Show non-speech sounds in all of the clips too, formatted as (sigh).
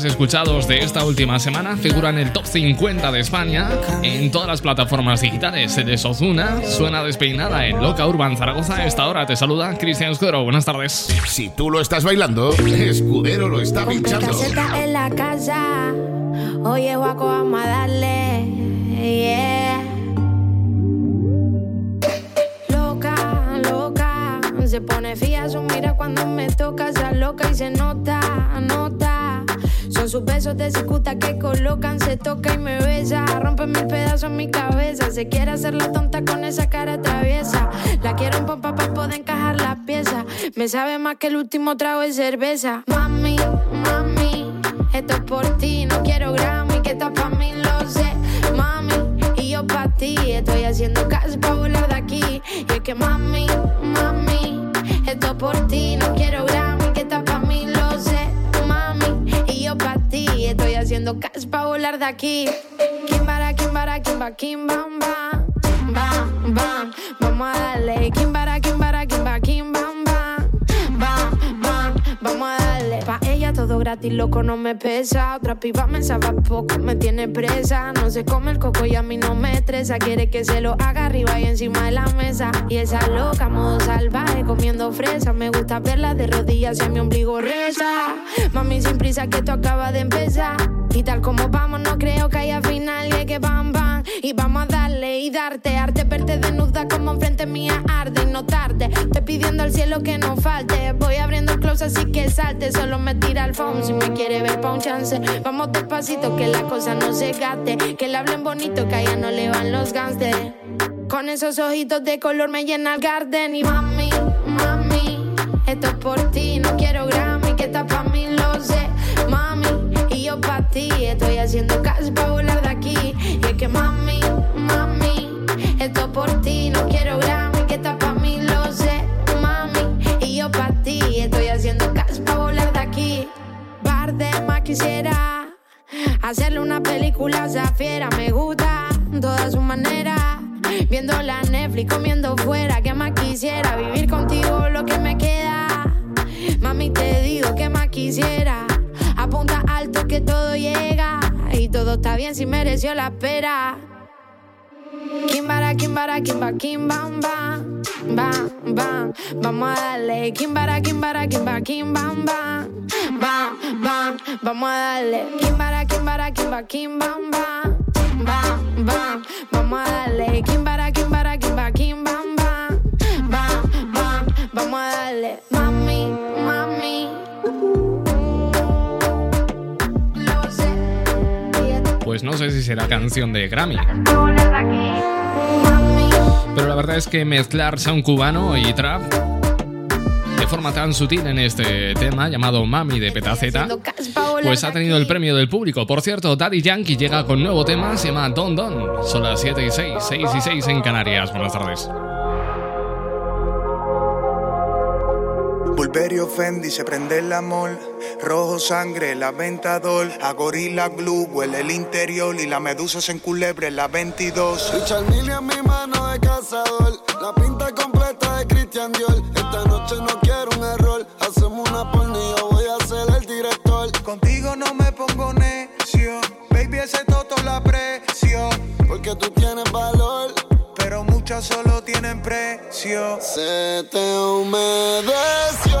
más escuchados de esta última semana. Figura en el top 50 de España en todas las plataformas digitales. De Sozuna suena despeinada en Loca Urban Zaragoza. A esta hora te saluda Cristian Escudero. Buenas tardes. Si tú lo estás bailando, Escudero lo está pinchando. caseta en la casa. Oye, guaco, vamos a darle. Yeah. Loca, loca. Se pone fía su mira cuando me toca. Se loca y se nota, nota. Son sus besos de cicuta que colocan. Se toca y me besa. Rompe mil pedazos en mi cabeza. Se quiere hacer la tonta con esa cara traviesa. La quiero en pompa para poder encajar las piezas. Me sabe más que el último trago de cerveza. Mami, mami, esto es por ti. No quiero Grammy, que está pa' mí, lo sé. Mami, y yo pa' ti. Estoy haciendo caso pa' volar de aquí. Y es que mami, mami, esto es por ti. No quiero Grammy, haciendo caso pa' volar de aquí. Kimbara, kimbara, kimba, kimbam, bam. Bam, bam, vamos a darle. Kimbara, todo gratis, loco, no me pesa. Otra piba me sabe poco, me tiene presa. No se come el coco y a mí no me estresa. Quiere que se lo haga arriba y encima de la mesa. Y esa loca, modo salvaje, comiendo fresa. Me gusta verla de rodillas y mi ombligo reza. Mami, sin prisa, que esto acaba de empezar. Y tal como vamos, no creo que haya final. Y que bam, bam. Y vamos a darle y darte. Arte, verte desnuda como enfrente mía arde. Y no tarde, te pidiendo al cielo que no falte. Voy abriendo el close así que salte. Solo me tira al phone si me quiere ver pa' un chance. Vamos despacito que la cosa no se gaste. Que le hablen bonito que a ella no le van los gangsters. Con esos ojitos de color me llena el garden. Y mami, mami, esto es por ti. No quiero Grammy, que está pa' mí, lo sé. Mami, y yo pa' ti. Estoy haciendo caso por ti. No quiero Grammy, que está pa' mí, lo sé. Mami, y yo pa' ti. Estoy haciendo caso pa' volar de aquí. Bardema quisiera hacerle una película a esa fiera. Me gusta toda su manera. Viendo la Netflix, comiendo fuera. Que más quisiera vivir contigo lo que me queda. Mami, te digo que más quisiera. Apunta alto que todo llega. Y todo está bien si mereció la espera. Kimbara, kimbara, kimba, kimbam, bam. Bam, bam, vamos a darle. Kimbara, kimbara, kimba, kimbam, bam. Bam, bam, vamos a darle. Kimbara, kimbara, kimba, kimbam, bam. Bam, bam, vamos a darle. Kimbara, kimbara, kimba, Pues no sé si será canción de Grammy. Pero la verdad es que mezclar sound cubano y trap de forma tan sutil en este tema llamado Mami de Petaceta, pues ha tenido el premio del público. Por cierto, Daddy Yankee llega con nuevo tema, se llama Don Don. Son las 7 y 6, 6 y 6 en Canarias. Buenas tardes. Pulverio Fendi se prende el amor. Rojo sangre, la ventador. A gorila glue, huele el interior. Y la medusa se enculebre en la 22. Richard en mi mano de cazador. La pinta completa de Christian Dior. Esta noche no quiero un error. Hacemos una porno y yo voy a ser el director. Contigo no me pongo necio. Baby, ese toto la presión. Porque tú tienes valor. Solo tienen precio. Se te humedeció.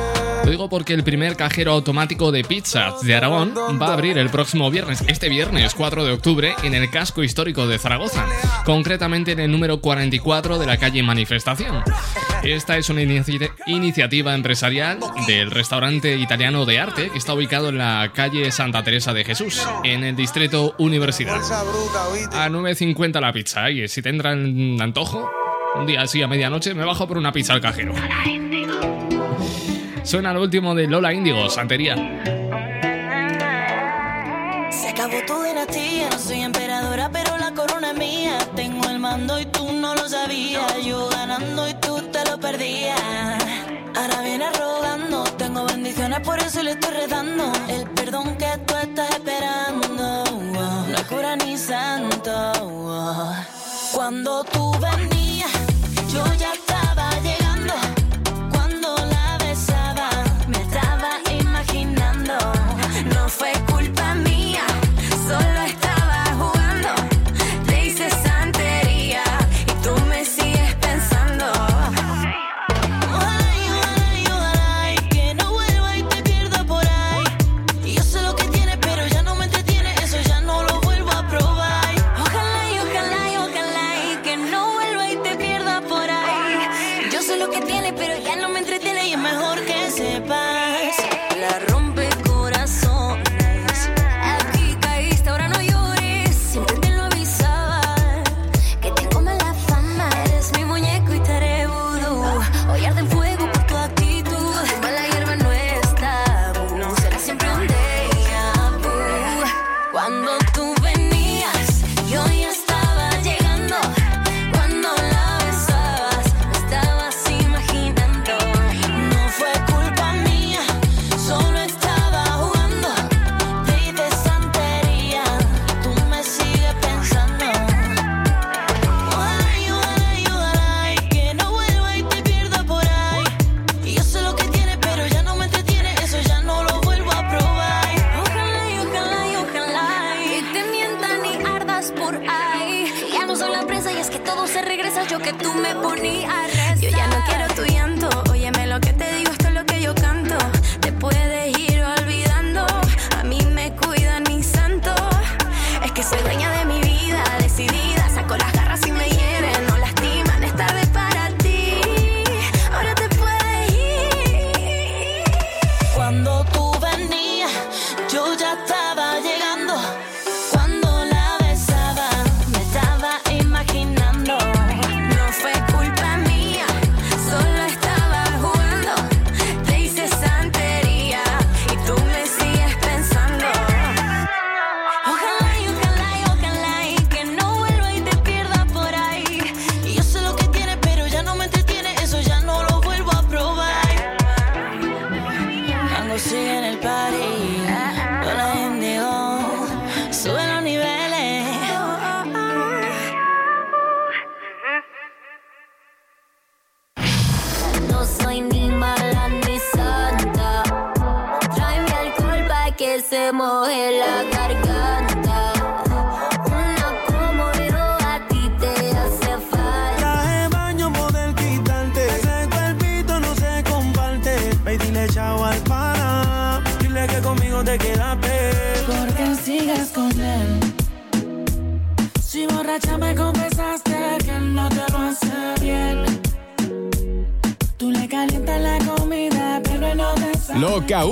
Lo digo porque el primer cajero automático de pizzas de Aragón va a abrir el próximo viernes, este viernes 4 de octubre, en el casco histórico de Zaragoza, concretamente en el número 44 de la calle Manifestación. Esta es una iniciativa empresarial del restaurante italiano de arte que está ubicado en la calle Santa Teresa de Jesús, en el distrito Universidad. A 9.50 la pizza, y si tendrán antojo, un día así a medianoche me bajo por una pizza al cajero. Suena lo último de Lola Índigo, Santería. Se acabó tu dinastía, no soy emperadora, pero la corona es mía. Tengo el mando y tú no lo sabías. Yo ganando y tú te lo perdías. Ahora viene rogando, tengo bendiciones, por eso le estoy redando. El perdón que tú estás esperando, no es cura ni santo. Cuando tú venías, yo ya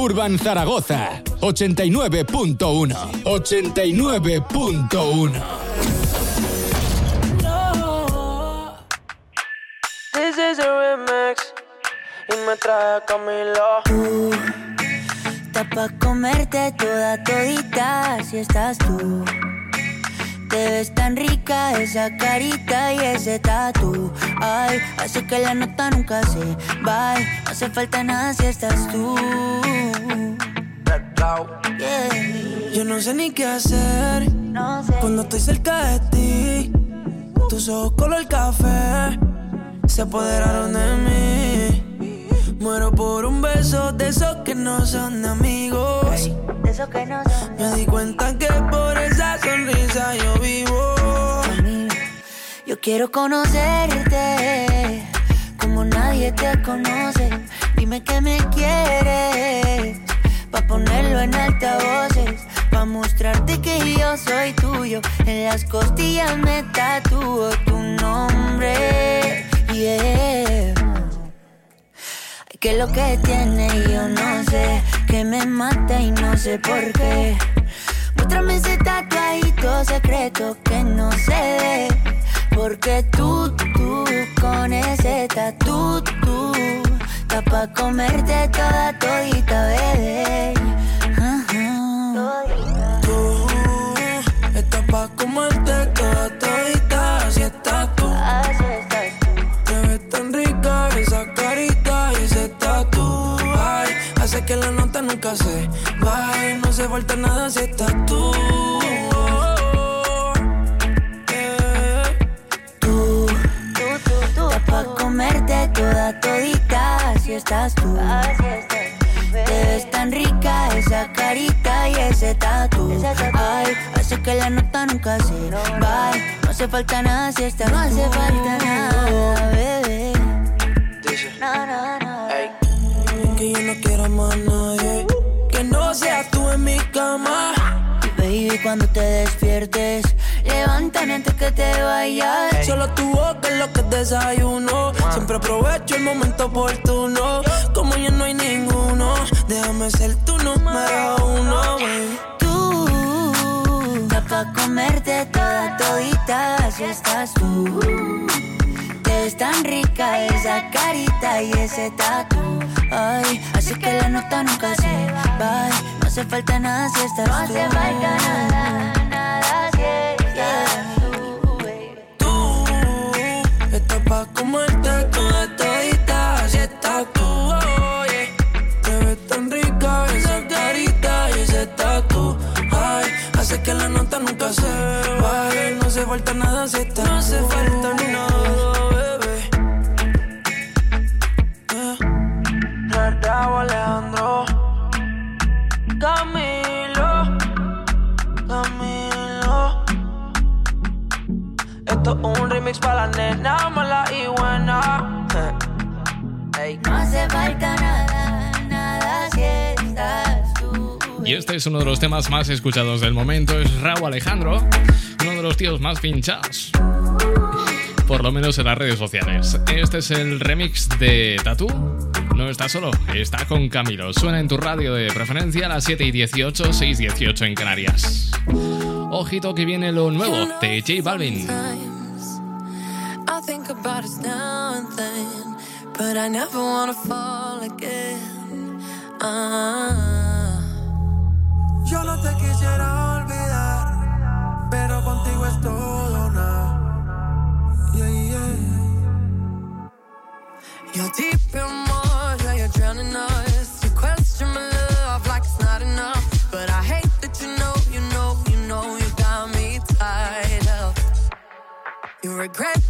Urban Zaragoza 89.1 89.1 No. This is a remix. Y me trae Camilo. Está pa' comerte toda todita si estás tú. Te ves tan rica esa carita y ese tatu. Ay, hace que la nota nunca se va. No hace falta nada si estás tú. Yeah. Yo no sé ni qué hacer No sé. cuando estoy cerca de ti. Tus ojos color café se apoderaron de mí. Muero por un beso de esos que no son amigos. De eso que no son. Me di cuenta que por esa Quiero conocerte como nadie te conoce. Dime que me quieres pa ponerlo en altavoces, pa mostrarte que yo soy tuyo. En las costillas me tatúo tu nombre. Yeah. Que lo que tiene yo no sé, que me mata y no sé por qué. Muéstrame ese tatuadito secreto que no ve. Porque tú, tú, con ese tatu, tú, está pa' comerte toda todita, bebé. Tú estás pa' comerte toda todita, así estás tú. Así estás tú. Te ves tan rica esa carita y ese tatu. Ay, hace que la nota nunca se vaya. No se falta nada si estás tú. Pa' comerte toda todita, así estás tú. Así estás tú. Te ves tan rica esa carita y ese tatu. Ay, hace que la nota nunca se va. No hace falta nada si estás No hace falta nada, bebé. No, no, no. Que yo no quiero más nadie. Que no seas tú en mi cama. Baby, cuando te despiertes, levántame antes que te vayas. Solo tu boca es lo que desayuno. Siempre aprovecho el momento oportuno. Como ya no hay ninguno, déjame ser tu número uno. baby. Tú, está pa' comerte toda todita, así estás tú. Te ves tan rica esa carita y ese tatu. Ay, así que la nota nunca se va. No hace falta nada si estás No hace falta nada pa' comerte toda todita, así estás tú. oh, yeah. Te ves tan rica esa carita y ese tatu. Ay, hace que la nota nunca se vaya. No hace falta nada si estás No hace falta nada, bebé. Yeah. Raúl Alejandro Camilo Camilo Esto es un remix para la nena mala y buena. (laughs) No hace falta nada, nada si estás tú. Y este es uno de los temas más escuchados del momento, es Raúl Alejandro, uno de los tíos más pinchados. Por lo menos en las redes sociales. Este es el remix de Tatú. No está solo, está con Camilo. Suena en tu radio de preferencia a las 7 y 18, 6 18 en Canarias. Ojito que viene lo nuevo de J Balvin. Think about us now and then, but I never wanna fall again. Ah. Yo no te quisiera olvidar, pero contigo es todo nada. Yeah, yeah. You're deep in water, you're drowning us. You question my love like it's not enough, but I hate that you know, you know, you know, you got me tied up. You regret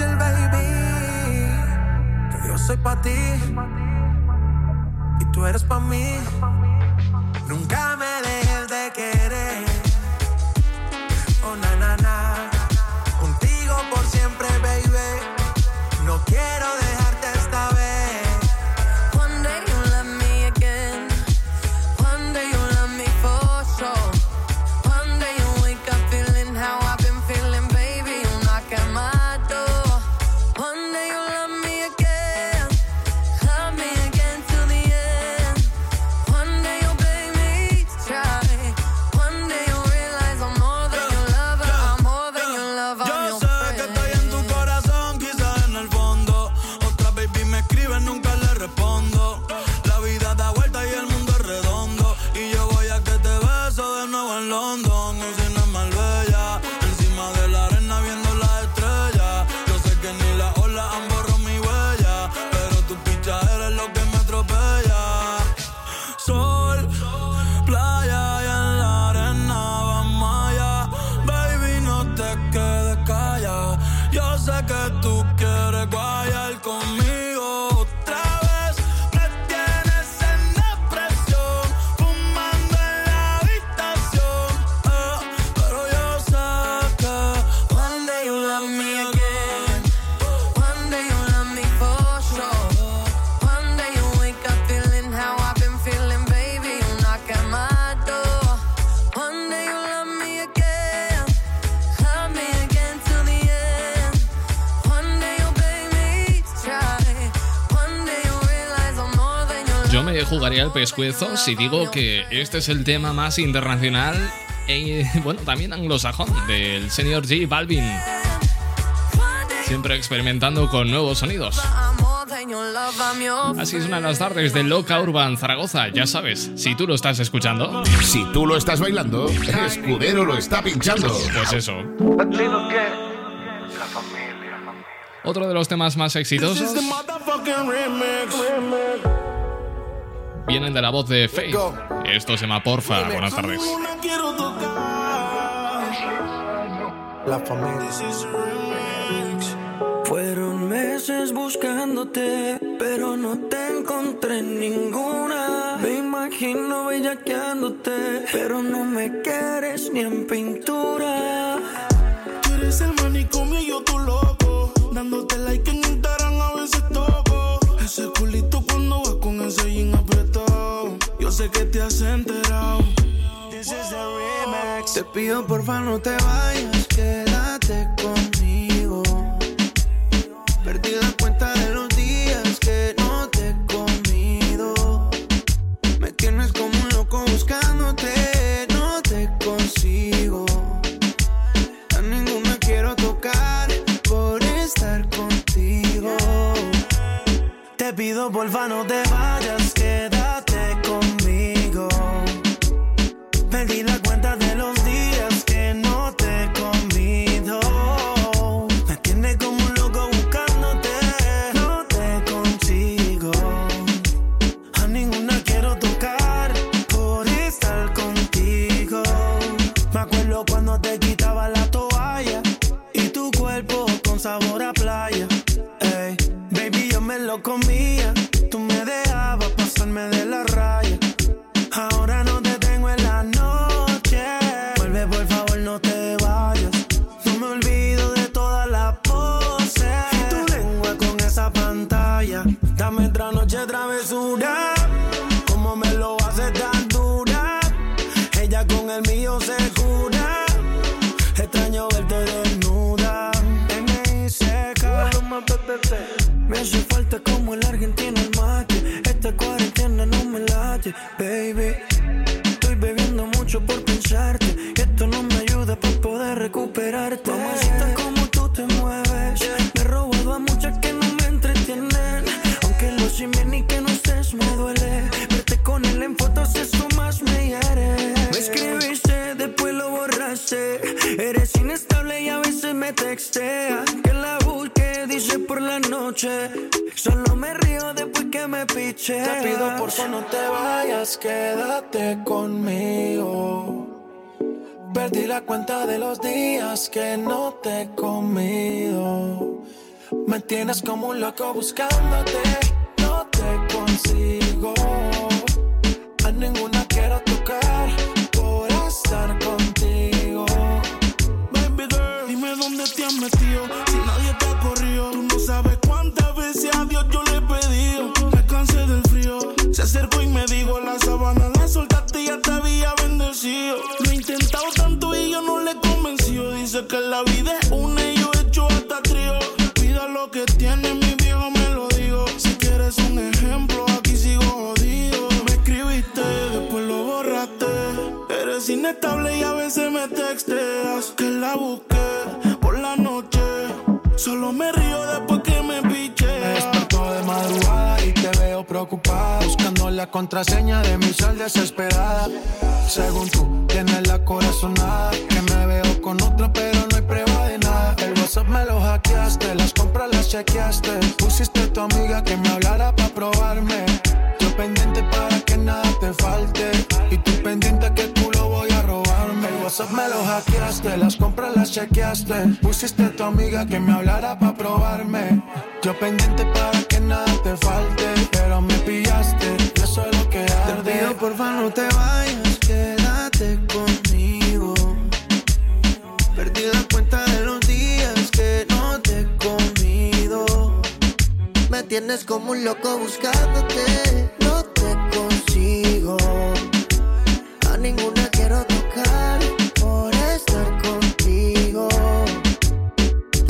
fácil, baby. Que yo soy pa' ti y tú eres pa' mí. El pescuezo si digo que este es el tema más internacional e, (laughs) bueno, también anglosajón del señor J Balvin. Siempre experimentando con nuevos sonidos. I'm more than your love. I'm your Así suenan las tardes de Loca Urban Zaragoza. Ya sabes, si tú lo estás escuchando, Si tú lo estás bailando, Escudero lo está pinchando. pues eso. Otro de los temas más exitosos. Vienen de la voz de Faith. Esto se llama Porfa. Buenas tardes. La familia. Fueron meses buscándote, pero no te encontré en ninguna. Me imagino bellaqueándote, pero no me quieres ni en pintura. Tú eres el manicomio y yo tu loco. Dándote like en sé que te has enterado. This is the remix. Te pido porfa no te vayas, quédate conmigo. Perdí la cuenta de los días que no te he comido. Me tienes como un loco buscándote, no te consigo. A ninguno quiero tocar por estar contigo. Te pido porfa no te vayas Dame otra noche travesura. Como me lo hace tan dura. Ella con el mío se cura. Extraño verte desnuda. M.I.C.K. Me hace falta como el argentino el mate. Esta cuarentena no me late, baby. Estoy bebiendo mucho por pensarte. Te pido por favor no te vayas, quédate conmigo. Perdí la cuenta de los días que no te he comido. Me tienes como un loco buscándote, no te consigo. Lo he intentado tanto y yo no le he convencido. Dice que la vida es una y yo he hecho hasta trío. Pida lo que tiene, mi viejo me lo digo. Si quieres un ejemplo, aquí sigo jodido. Me escribiste, después lo borraste. Eres inestable y a veces me texteas. Que la busqué por la noche. Solo me río después preocupada. Buscando la contraseña de mi sol desesperada. Según tú, tienes la corazonada. Que me veo con otra, pero no hay prueba de nada. El WhatsApp me lo hackeaste, las compras las chequeaste. Pusiste a tu amiga que me hablara para probarme. Yo pendiente para que nada te falte. Y tú pendiente que el culo voy a robarme. El WhatsApp me lo hackeaste, las compras las chequeaste. Pusiste a tu amiga que me hablara para probarme. Yo pendiente para que nada te falte. Pero me pillaste, yo soy lo que arde. Te pido porfa no te vayas, quédate conmigo. Perdí la cuenta de los días que no te he comido. Me tienes como un loco buscándote, no te consigo.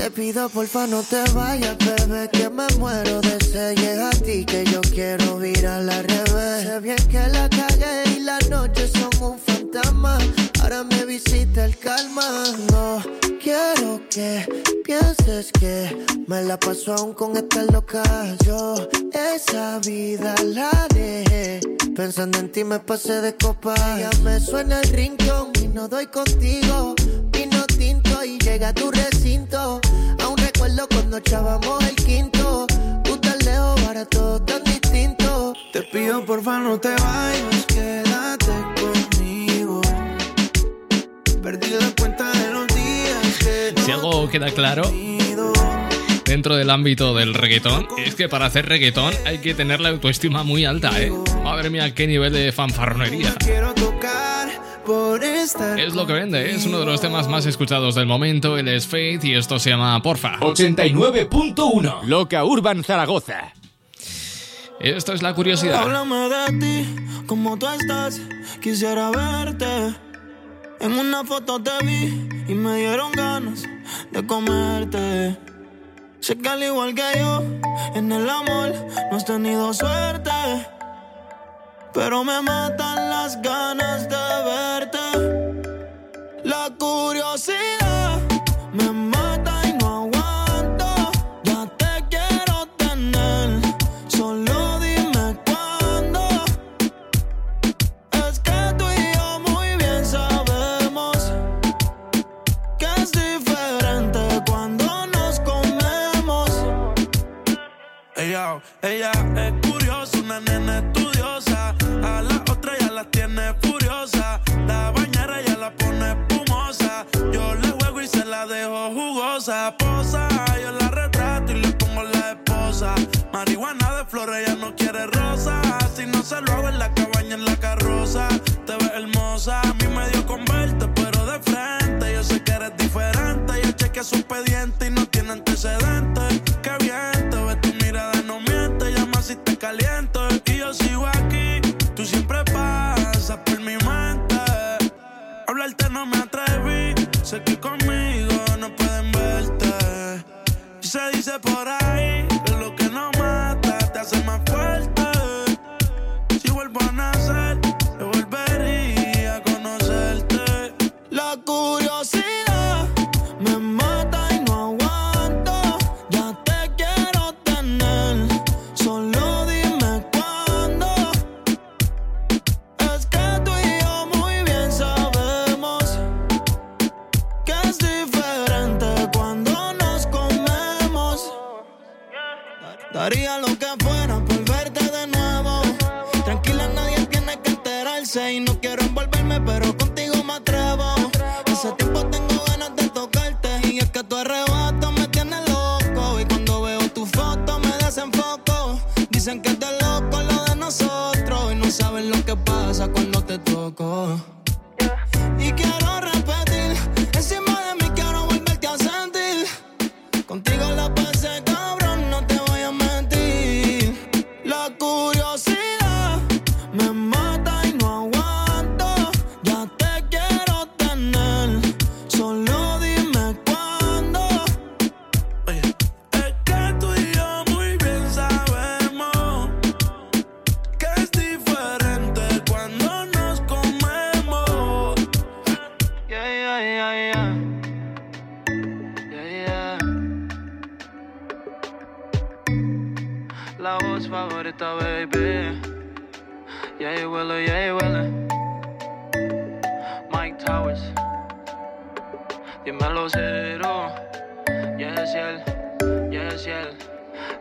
Te pido porfa no te vayas, bebé, que me muero de sed. Llega a ti que yo quiero virar al revés. Sé bien que la cagué y las noches son un fantasma. Ahora me visita el calma. No quiero que pienses que me la paso aún con esta loca. Yo esa vida la dejé. Pensando en ti me pasé de copa. Ya me suena el rincón y no doy contigo. Vino tinto y llega a tu recinto. Aún recuerdo cuando echábamos el quinto. Tú tan lejos, ahora todo tan distinto. Te pido porfa no te vayas, quédate conmigo. Perdí la cuenta de los días que Si algo queda claro dentro del ámbito del reggaetón, es que para hacer reggaetón hay que tener la autoestima muy alta, ¿eh? Madre mía, qué nivel de fanfarronería. Es lo que vende, ¿eh? es uno de los temas más escuchados del momento. Él es Faith y esto se llama Porfa. 89.1 Loca Urban Zaragoza. Esto es la curiosidad. Háblame de ti, como tú estás, quisiera verte. En una foto te vi y me dieron ganas de comerte. Sé que al igual que yo, en el amor no has tenido suerte. Pero me matan las ganas de verte. La curiosidad me mata y no aguanto. Ya te quiero tener. Solo dime cuándo. Es que tú y yo muy bien sabemos que es diferente cuando nos comemos. Ella, ella, ella. Lo hago en la cabaña, en la carroza. Te ves hermosa, a mí me dio con verte, pero de frente. Yo sé que eres diferente. Yo chequeé su expediente y no tiene antecedentes. Qué bien, te ves tu mirada, no miente. Llama si te caliento. Y yo sigo aquí, tú siempre pasas por mi mente. Hablarte no me atreví, sé que conmigo no pueden verte. Se dice por ahí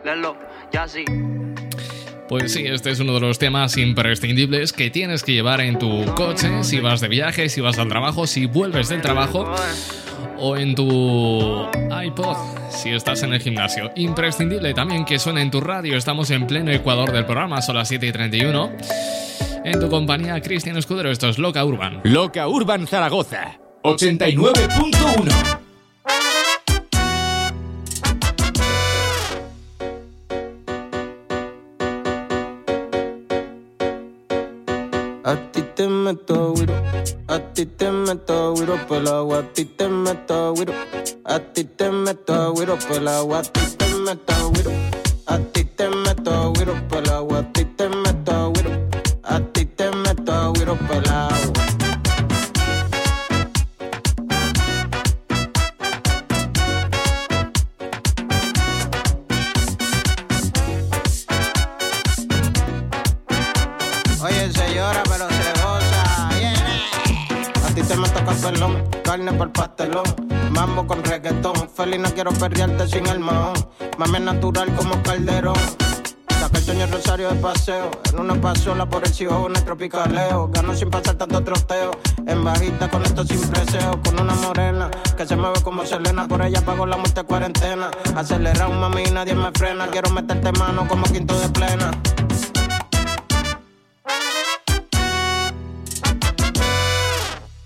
Lelo, ya sí. Pues sí, este es uno de los temas imprescindibles que tienes que llevar en tu coche si vas de viaje, si vas al trabajo, si vuelves del trabajo o en tu iPod si estás en el gimnasio. Imprescindible también que suene en tu radio. Estamos en pleno ecuador del programa, son las 7 y 31. En tu compañía, Cristian Escudero, esto es Loca Urban. Loca Urban Zaragoza 89.1 meto güiro, a ti te meto güiro por a ti te meto güiro, a ti te meto güiro por a ti te meto güiro, a ti te meto güiro por a ti te carne por pastelón. Mambo con reggaetón. Feliz, no quiero perrearte sin el mahón. Mami natural como calderón. Saca el rosario de paseo. En una pasola por el en el tropicaleo. Gano sin pasar tanto troteo. En bajita con esto sin preseo. Con una morena que se mueve como Selena. Por ella pago la muerte cuarentena. Acelerado, mami, y nadie me frena. Quiero meterte mano como quinto de plena.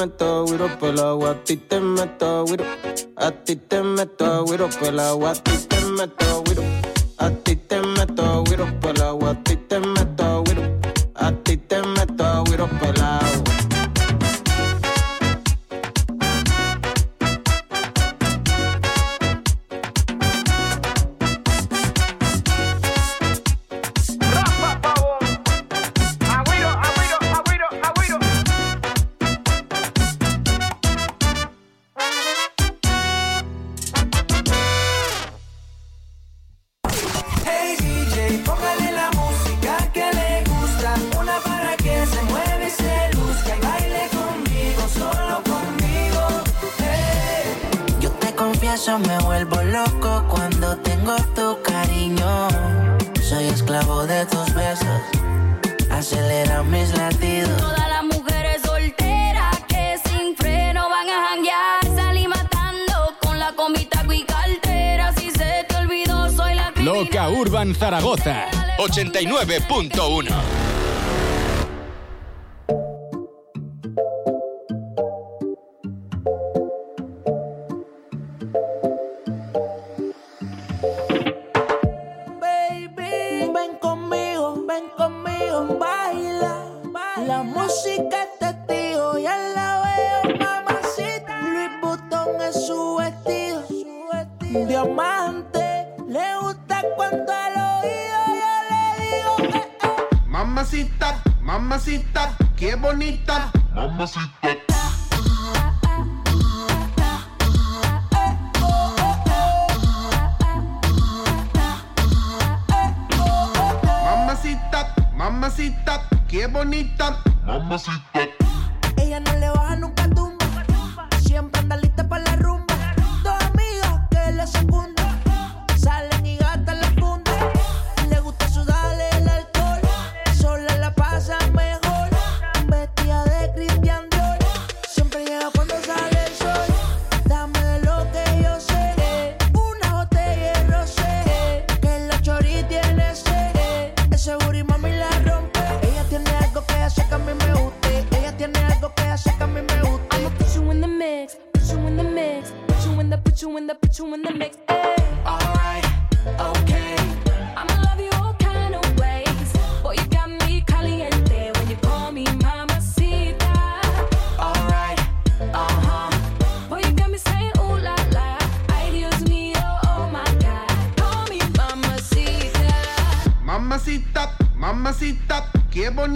meto güiro por el agua, a ti te meto güiro. A ti te meto güiro por el agua, a ti te meto güiro. A ti te meto güiro. Todas las mujeres solteras que sin freno van a janguear. Salí matando con la comita y cartera. Si se te olvidó, soy la Loca Urban Zaragoza 89.1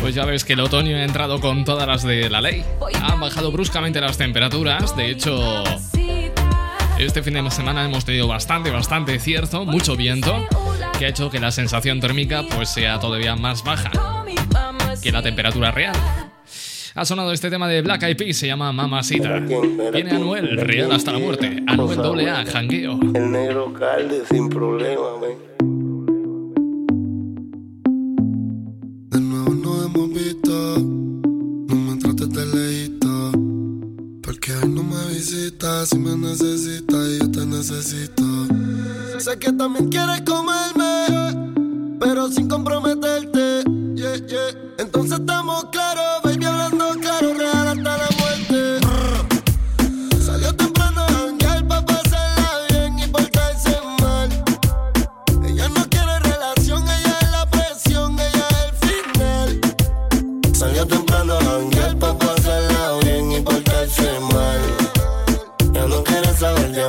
Pues ya ves que el otoño ha entrado con todas las de la ley. Han bajado bruscamente las temperaturas. De hecho, este fin de semana hemos tenido bastante, bastante cierzo, mucho viento, que ha hecho que la sensación térmica pues sea todavía más baja que la temperatura real. Ha sonado este tema de Black Eyed Peas, se llama Mamacita. Viene Anuel, real hasta la muerte. Anuel doble A, jangueo. El negro calde sin problema, ven. si me necesitas y yo te necesito. Sé que también quieres comerme, pero sin comprometerte. Yeah, yeah. Entonces estamos claros. quiero saber de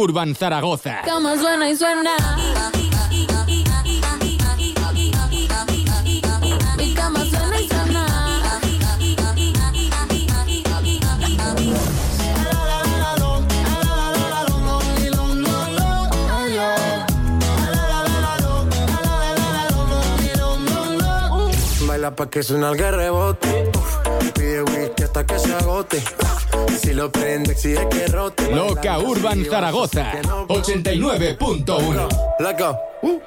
Urban Zaragoza. Como suena y suena. Mi cama suena y suena. Baila pa' que suena el que rebote agote. Si lo prende, exige que rote. Loca Urban Zaragoza, 89.1. Loca. Uh.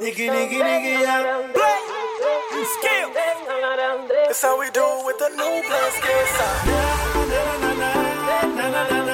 Nigga, nigga, nigga, yeah. Play. Skill. That's how we do with the new plus skills. Na, na, na, na, na, na, na, na.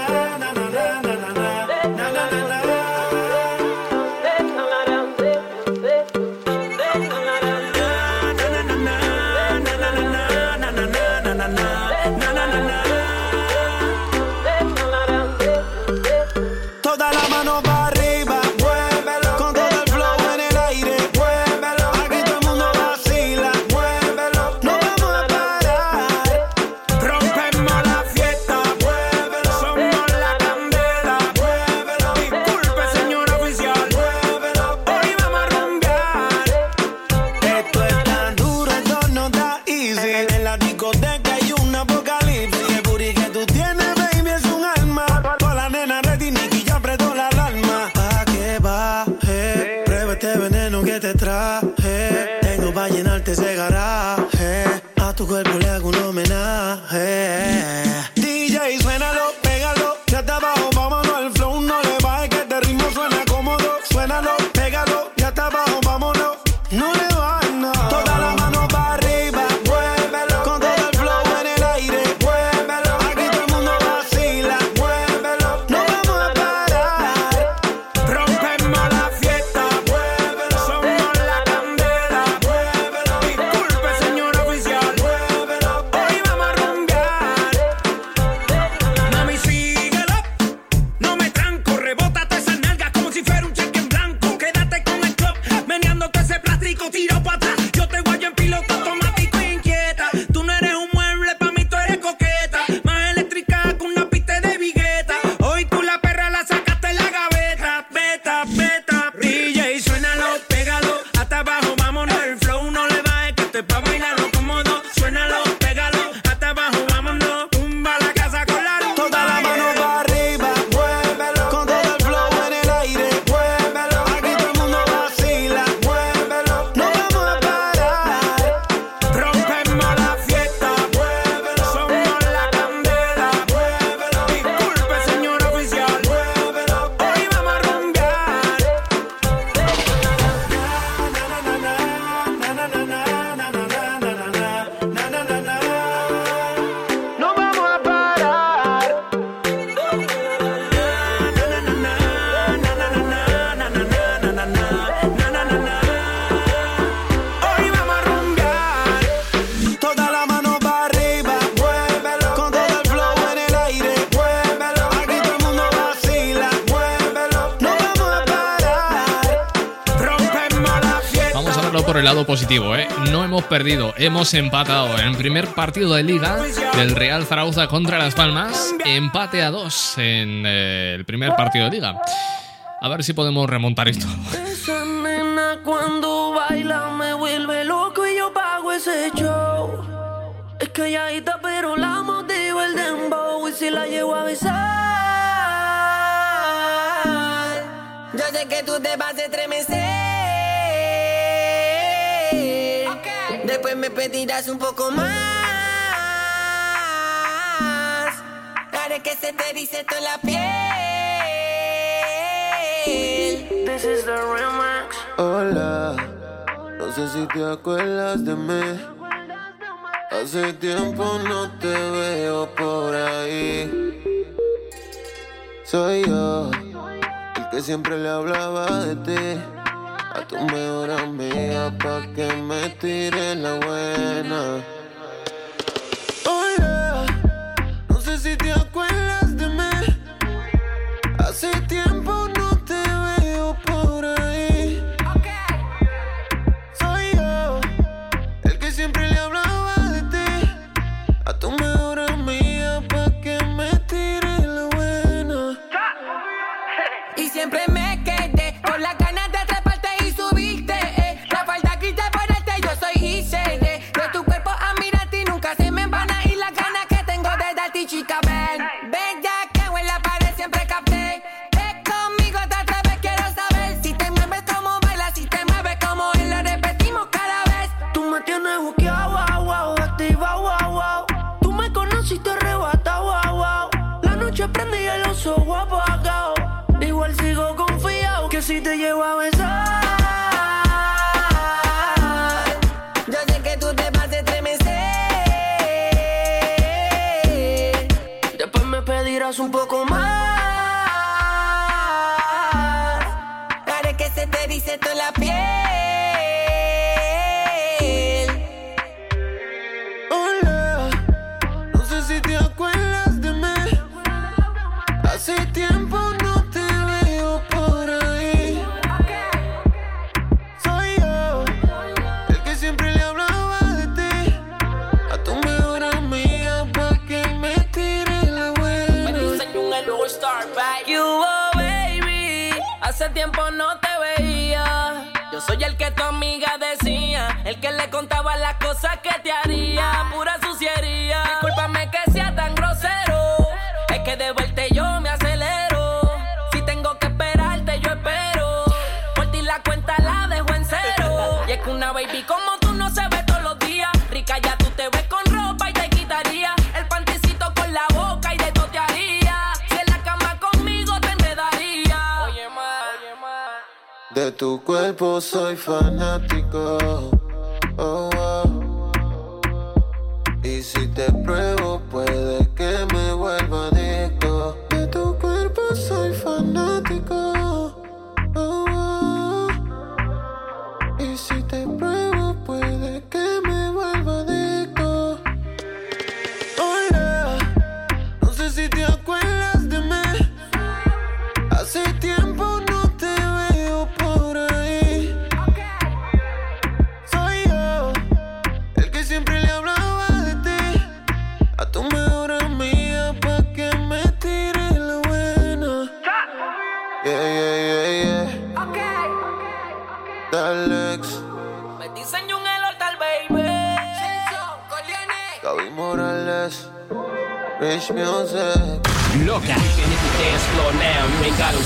positivo, ¿eh? No hemos perdido, hemos empatado. En el primer partido de liga del Real Zaragoza contra Las Palmas, empate a dos en eh, el primer partido de liga. A ver si podemos remontar esto. Esa nena cuando baila me vuelve loco y yo pago ese show. Es calladita pero la motiva el dembow y si la llevo a besar. Yo sé que tú te vas a estremecer. pedirás un poco más. Haré que se te dice toda la piel. This is the remix. Hola, no sé si te acuerdas de mí. Hace tiempo no te veo por ahí. Soy yo, el que siempre le hablaba de ti a tu mejor amiga pa' que me tire la buena. Oh, Hola, no sé si te acuerdas de mí. Hace tiempo. tipo soy fanático.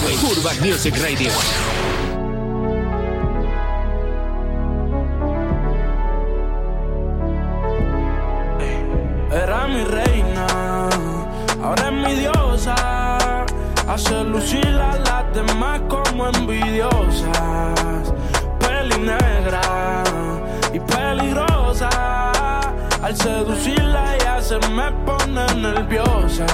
Urban Music Radio. Era mi reina, ahora es mi diosa. Hace lucir a las demás como envidiosas. Peli negra y peligrosa. Al seducirla ya se me pone nerviosa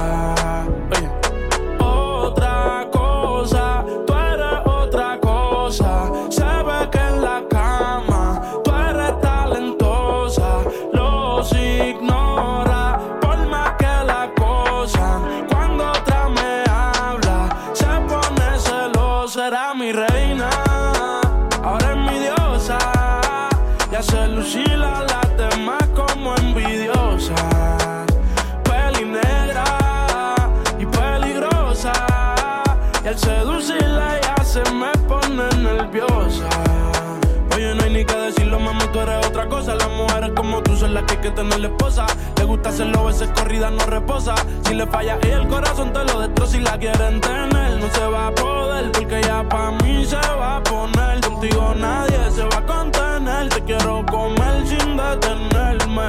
que tener esposa. Le gusta hacerlo, veces corrida no reposa. Si le falla y el corazón te lo destroza. Si la quieren tener, no se va a poder. Porque ya pa' mí se va a poner. Contigo nadie se va a contener. Te quiero comer sin detenerme.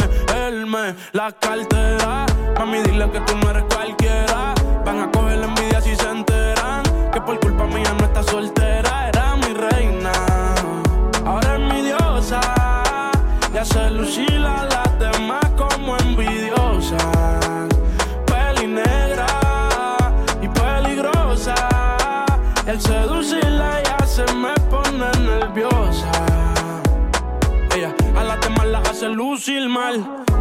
Él me la cartera. Mami, dile que tú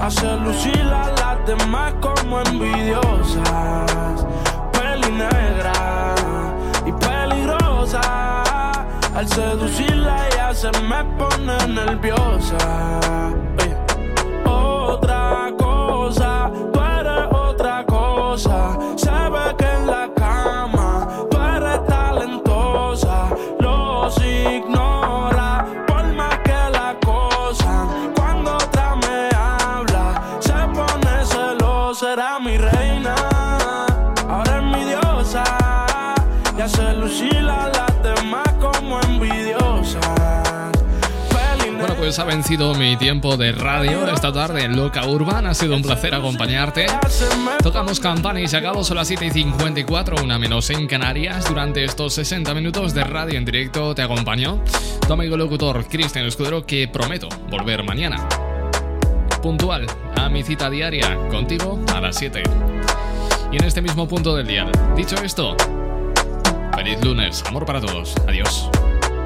Hace lucir a las demás como envidiosas. Peli negra y peligrosa. Al seducirla ya se me pone nerviosa. Pues ha vencido mi tiempo de radio esta tarde en Loca Urban. Ha sido un placer acompañarte. Tocamos campana y se acabó. Son las 7 y 54, una menos en Canarias. Durante estos 60 minutos de radio en directo te acompañó tu amigo locutor Cristian Escudero, que prometo volver mañana. Puntual a mi cita diaria contigo a las 7. Y en este mismo punto del día. Dicho esto, feliz lunes. Amor para todos. Adiós.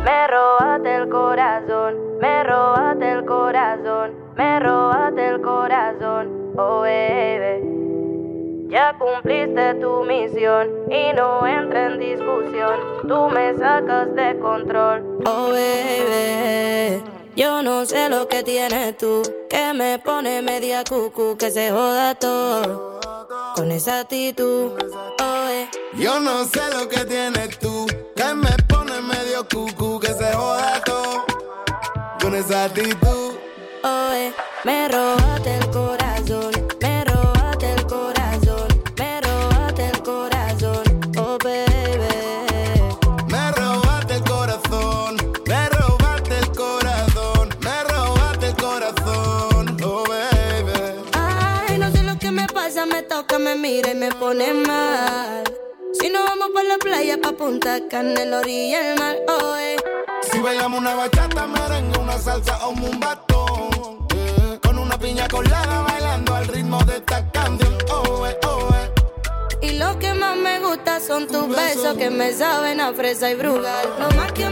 Me robaste el corazón, me robaste el corazón, me robaste el corazón, oh baby. Ya cumpliste tu misión y no entra en discusión. Tú me sacas de control, oh baby. Yo no sé lo que tienes tú, que me pone media cucu, que se joda todo. Con esa actitud, oh eh. Yo no sé lo que tienes tú, que me pone medio cucu, esa actitud. Eh, me robaste el corazón, me robaste el corazón, me robaste el corazón, oh baby. Me robaste el corazón, me robaste el corazón, me robaste el corazón, oh baby. Ay, no sé lo que me pasa, me toca, me mira y me pone mal. Si nos vamos por la playa, pa' Punta Cana, en la orilla del mar, oh, eh. Si bailamos una bachata, merengue, una salsa o un batón. eh, Con una piña colada bailando al ritmo de esta canción. Oh, eh, oh, eh. Y lo que más me gusta son tus besos que me saben a fresa y brugal. Lo más que